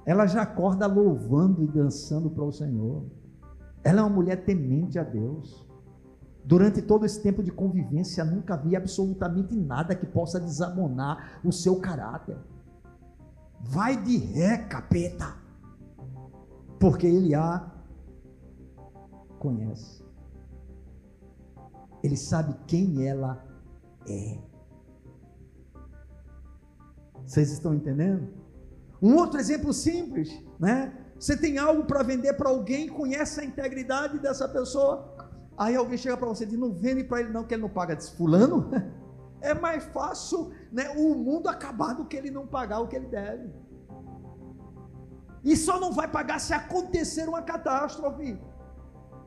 A: Ela já acorda louvando e dançando para o Senhor. Ela é uma mulher temente a Deus. Durante todo esse tempo de convivência, nunca vi absolutamente nada que possa desamonar o seu caráter. Vai de ré, capeta. Porque ele a conhece. Ele sabe quem ela é. Vocês estão entendendo? Um outro exemplo simples, né? Você tem algo para vender para alguém, conhece a integridade dessa pessoa. Aí alguém chega para você e diz: Não vende para ele, não, que ele não paga. Diz: Fulano, [LAUGHS] é mais fácil né, o mundo acabar do que ele não pagar o que ele deve. E só não vai pagar se acontecer uma catástrofe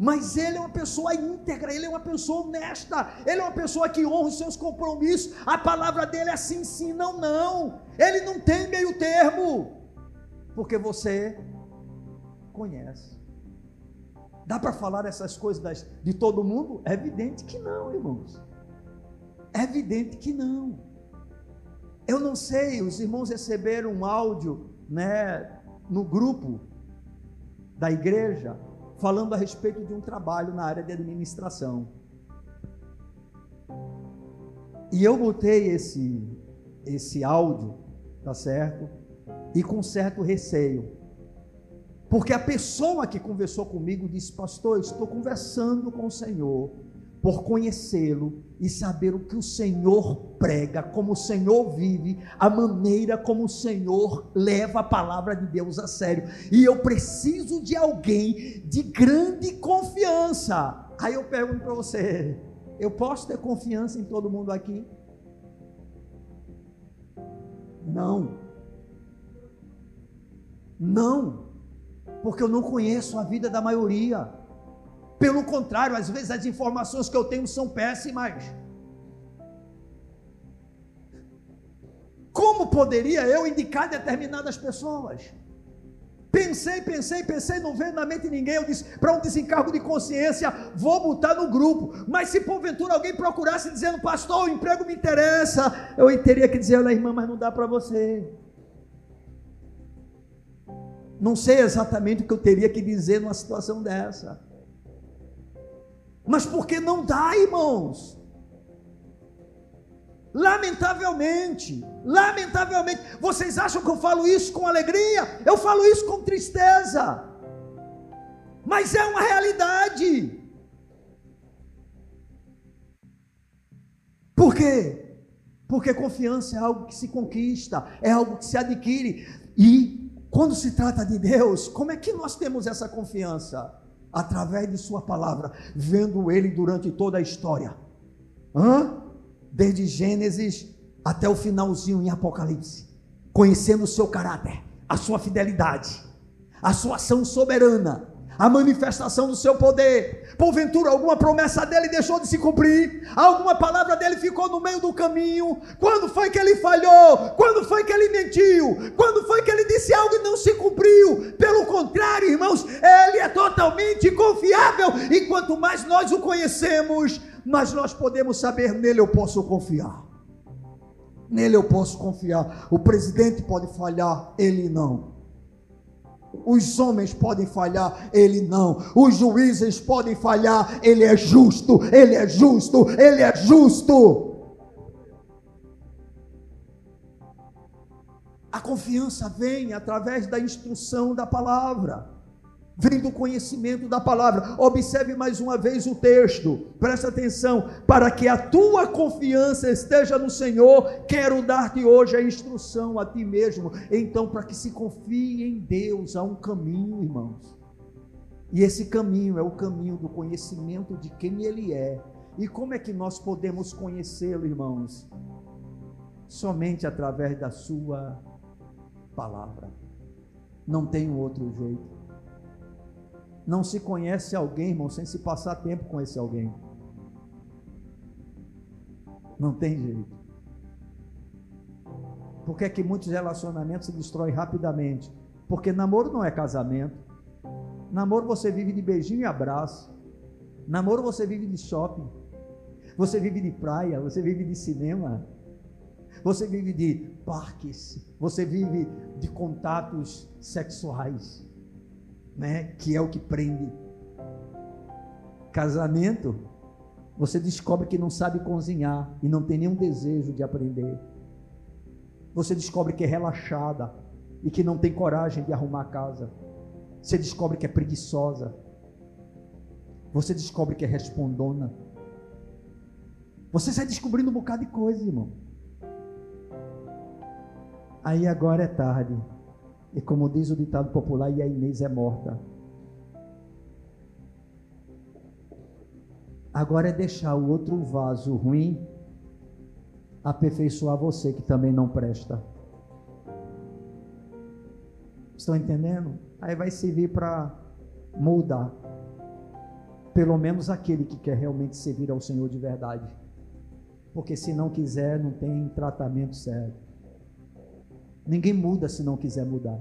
A: mas ele é uma pessoa íntegra, ele é uma pessoa honesta, ele é uma pessoa que honra os seus compromissos. A palavra dele é sim, sim, não, não. Ele não tem meio termo, porque você conhece. Dá para falar essas coisas de todo mundo? É evidente que não, irmãos. É evidente que não. Eu não sei, os irmãos receberam um áudio, né, no grupo da igreja falando a respeito de um trabalho na área de administração. E eu botei esse esse áudio, tá certo? E com certo receio. Porque a pessoa que conversou comigo disse: "Pastor, estou conversando com o Senhor por conhecê-lo e saber o que o Senhor prega, como o Senhor vive, a maneira como o Senhor leva a palavra de Deus a sério. E eu preciso de alguém de grande confiança. Aí eu pergunto para você: eu posso ter confiança em todo mundo aqui? Não. Não. Porque eu não conheço a vida da maioria. Pelo contrário, às vezes as informações que eu tenho são péssimas. Como poderia eu indicar determinadas pessoas? Pensei, pensei, pensei, não veio na mente ninguém. Eu disse, para um desencargo de consciência, vou botar no grupo. Mas se porventura alguém procurasse dizendo, pastor, o emprego me interessa, eu teria que dizer, olha, irmã, mas não dá para você. Não sei exatamente o que eu teria que dizer numa situação dessa. Mas porque não dá, irmãos? Lamentavelmente, lamentavelmente, vocês acham que eu falo isso com alegria? Eu falo isso com tristeza. Mas é uma realidade. Por quê? Porque confiança é algo que se conquista, é algo que se adquire. E quando se trata de Deus, como é que nós temos essa confiança? Através de Sua palavra, vendo Ele durante toda a história, Hã? desde Gênesis até o finalzinho em Apocalipse, conhecendo o seu caráter, a sua fidelidade, a sua ação soberana, a manifestação do seu poder. Porventura, alguma promessa dele deixou de se cumprir, alguma palavra dele ficou no meio do caminho. Quando foi que ele falhou? Quando foi que ele mentiu? Quando foi que ele disse algo e não se cumpriu? Pelo contrário, irmãos, ele é totalmente confiável e quanto mais nós o conhecemos, mais nós podemos saber nele eu posso confiar. Nele eu posso confiar. O presidente pode falhar, ele não. Os homens podem falhar, ele não. Os juízes podem falhar, ele é justo, ele é justo, ele é justo. A confiança vem através da instrução da palavra vem do conhecimento da palavra. Observe mais uma vez o texto, presta atenção. Para que a tua confiança esteja no Senhor, quero dar-te hoje a instrução a ti mesmo. Então, para que se confie em Deus, há um caminho, irmãos. E esse caminho é o caminho do conhecimento de quem Ele é. E como é que nós podemos conhecê-lo, irmãos? Somente através da Sua palavra. Não tem outro jeito. Não se conhece alguém, irmão, sem se passar tempo com esse alguém. Não tem jeito. Por que, é que muitos relacionamentos se destroem rapidamente? Porque namoro não é casamento. Namoro você vive de beijinho e abraço. Namoro você vive de shopping. Você vive de praia, você vive de cinema. Você vive de parques. Você vive de contatos sexuais né, que é o que prende. Casamento, você descobre que não sabe cozinhar e não tem nenhum desejo de aprender. Você descobre que é relaxada e que não tem coragem de arrumar a casa. Você descobre que é preguiçosa. Você descobre que é respondona. Você sai descobrindo um bocado de coisa, irmão. Aí agora é tarde. E como diz o ditado popular, e a Inês é morta. Agora é deixar o outro vaso ruim aperfeiçoar você que também não presta. Estão entendendo? Aí vai servir para moldar. Pelo menos aquele que quer realmente servir ao Senhor de verdade. Porque se não quiser, não tem tratamento certo. Ninguém muda se não quiser mudar.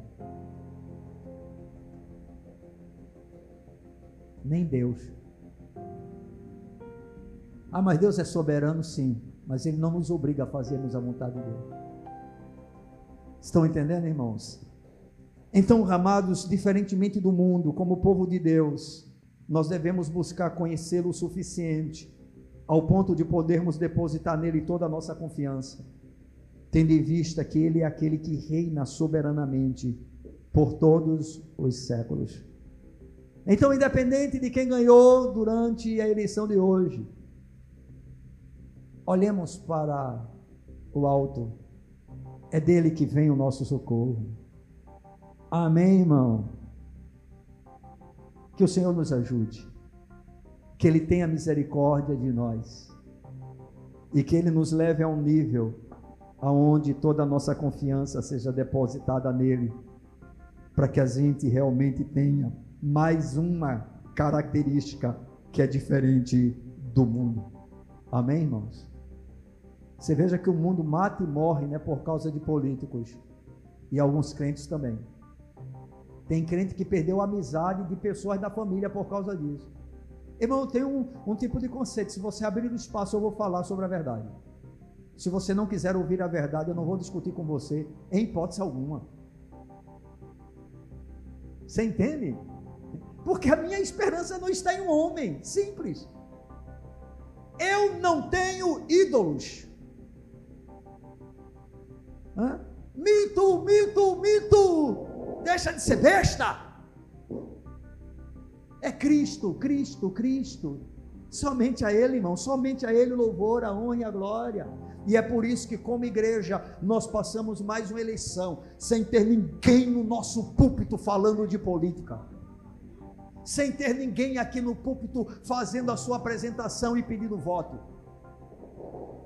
A: Nem Deus. Ah, mas Deus é soberano, sim. Mas Ele não nos obriga a fazermos a vontade dele. Estão entendendo, irmãos? Então, amados, diferentemente do mundo, como povo de Deus, nós devemos buscar conhecê-lo o suficiente, ao ponto de podermos depositar nele toda a nossa confiança tendo em vista que Ele é aquele que reina soberanamente por todos os séculos. Então, independente de quem ganhou durante a eleição de hoje, olhemos para o alto, é dele que vem o nosso socorro. Amém, irmão? Que o Senhor nos ajude, que Ele tenha misericórdia de nós e que Ele nos leve a um nível aonde toda a nossa confiança seja depositada nele, para que a gente realmente tenha mais uma característica que é diferente do mundo. Amém, irmãos? Você veja que o mundo mata e morre né, por causa de políticos e alguns crentes também. Tem crente que perdeu a amizade de pessoas da família por causa disso. Irmão, eu tenho um, um tipo de conceito. Se você abrir o espaço, eu vou falar sobre a verdade. Se você não quiser ouvir a verdade, eu não vou discutir com você, em hipótese alguma. Você entende? Porque a minha esperança não está em um homem, simples. Eu não tenho ídolos. Hã? Mito, mito, mito. Deixa de ser besta. É Cristo, Cristo, Cristo. Somente a Ele, irmão, somente a Ele o louvor, a honra e a glória. E é por isso que, como igreja, nós passamos mais uma eleição sem ter ninguém no nosso púlpito falando de política, sem ter ninguém aqui no púlpito fazendo a sua apresentação e pedindo voto.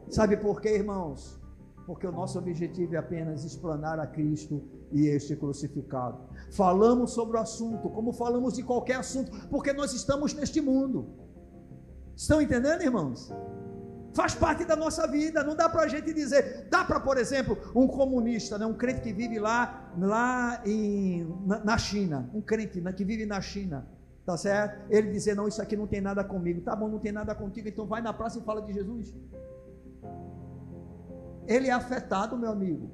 A: Sabe por quê, irmãos? porque o nosso objetivo é apenas explanar a Cristo e este crucificado. Falamos sobre o assunto, como falamos de qualquer assunto, porque nós estamos neste mundo. Estão entendendo, irmãos? Faz parte da nossa vida, não dá para a gente dizer, dá para, por exemplo, um comunista, né, um crente que vive lá, lá em, na, na China, um crente né, que vive na China, tá certo? Ele dizer, não, isso aqui não tem nada comigo, tá bom, não tem nada contigo, então vai na praça e fala de Jesus. Ele é afetado, meu amigo.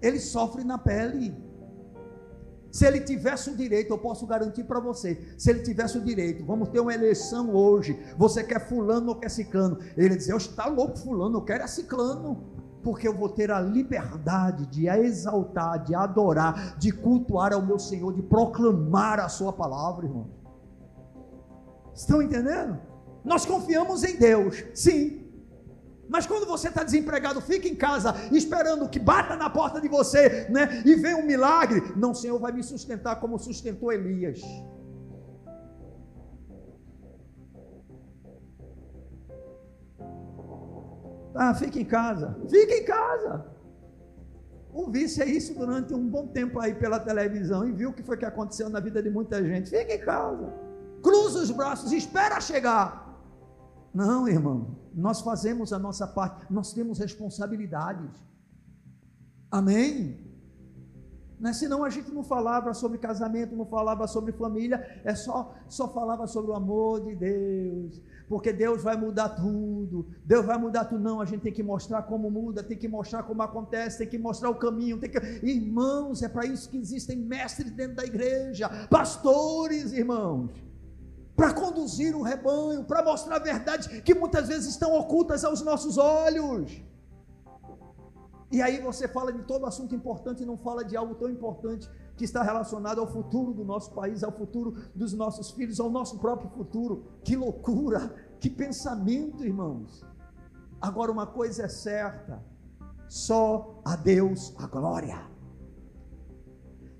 A: Ele sofre na pele. Se ele tivesse o direito, eu posso garantir para você, se ele tivesse o direito, vamos ter uma eleição hoje, você quer fulano ou quer ciclano? Ele diz, eu está louco fulano, eu quero é ciclano, porque eu vou ter a liberdade de exaltar, de adorar, de cultuar ao meu Senhor, de proclamar a sua palavra, irmão. Estão entendendo? Nós confiamos em Deus, sim, mas quando você está desempregado, fica em casa esperando que bata na porta de você, né? E vem um milagre. Não, o Senhor vai me sustentar como sustentou Elias. Ah, fica em casa. Fica em casa. O vice é isso durante um bom tempo aí pela televisão e viu o que foi que aconteceu na vida de muita gente. Fica em casa. Cruza os braços, espera chegar. Não, irmão, nós fazemos a nossa parte, nós temos responsabilidades. Amém? Né? Senão a gente não falava sobre casamento, não falava sobre família, é só, só falava sobre o amor de Deus, porque Deus vai mudar tudo, Deus vai mudar tudo. Não, a gente tem que mostrar como muda, tem que mostrar como acontece, tem que mostrar o caminho. Tem que... Irmãos, é para isso que existem mestres dentro da igreja, pastores, irmãos para conduzir o rebanho, para mostrar verdades que muitas vezes estão ocultas aos nossos olhos. E aí você fala de todo assunto importante e não fala de algo tão importante que está relacionado ao futuro do nosso país, ao futuro dos nossos filhos, ao nosso próprio futuro. Que loucura, que pensamento, irmãos. Agora uma coisa é certa: só a Deus a glória.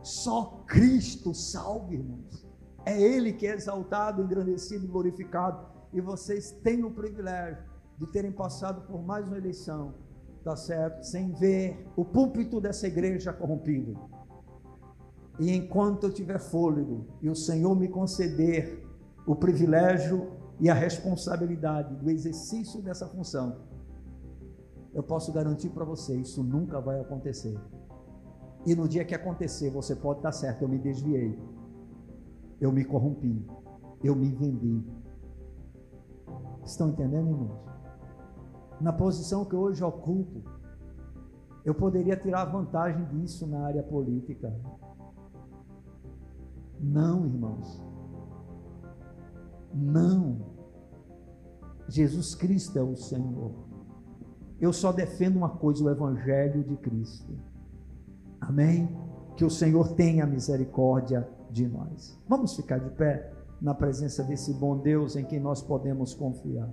A: Só Cristo salve, irmãos. É Ele que é exaltado, engrandecido, glorificado. E vocês têm o privilégio de terem passado por mais uma eleição, tá certo? Sem ver o púlpito dessa igreja corrompido. E enquanto eu tiver fôlego e o Senhor me conceder o privilégio e a responsabilidade do exercício dessa função, eu posso garantir para você, isso nunca vai acontecer. E no dia que acontecer, você pode estar certo, eu me desviei eu me corrompi, eu me vendi. Estão entendendo, irmãos? Na posição que hoje ocupo, eu poderia tirar vantagem disso na área política. Não, irmãos. Não. Jesus Cristo é o Senhor. Eu só defendo uma coisa: o Evangelho de Cristo. Amém? Que o Senhor tenha misericórdia de nós. Vamos ficar de pé na presença desse bom Deus em quem nós podemos confiar.